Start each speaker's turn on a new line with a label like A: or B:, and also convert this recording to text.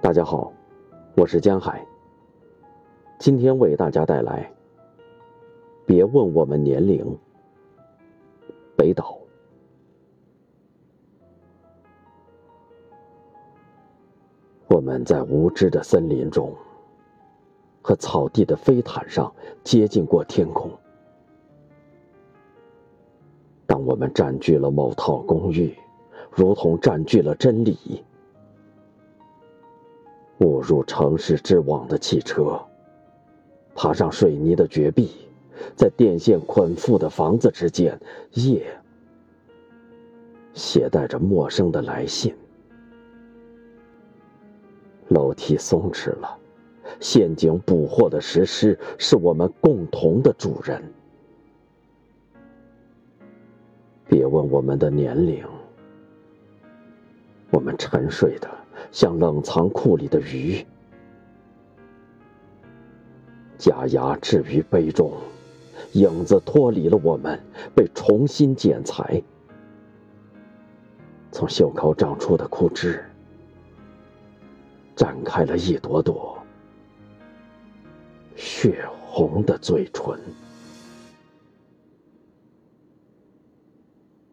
A: 大家好，我是江海。今天为大家带来《别问我们年龄》。北岛。我们在无知的森林中和草地的飞毯上接近过天空。当我们占据了某套公寓，如同占据了真理。误入城市之网的汽车，爬上水泥的绝壁，在电线捆缚的房子之间，夜携带着陌生的来信。楼梯松弛了，陷阱捕获的石狮是我们共同的主人。别问我们的年龄，我们沉睡的。像冷藏库里的鱼，假牙置于杯中，影子脱离了我们，被重新剪裁。从袖口长出的枯枝，展开了一朵朵血红的嘴唇。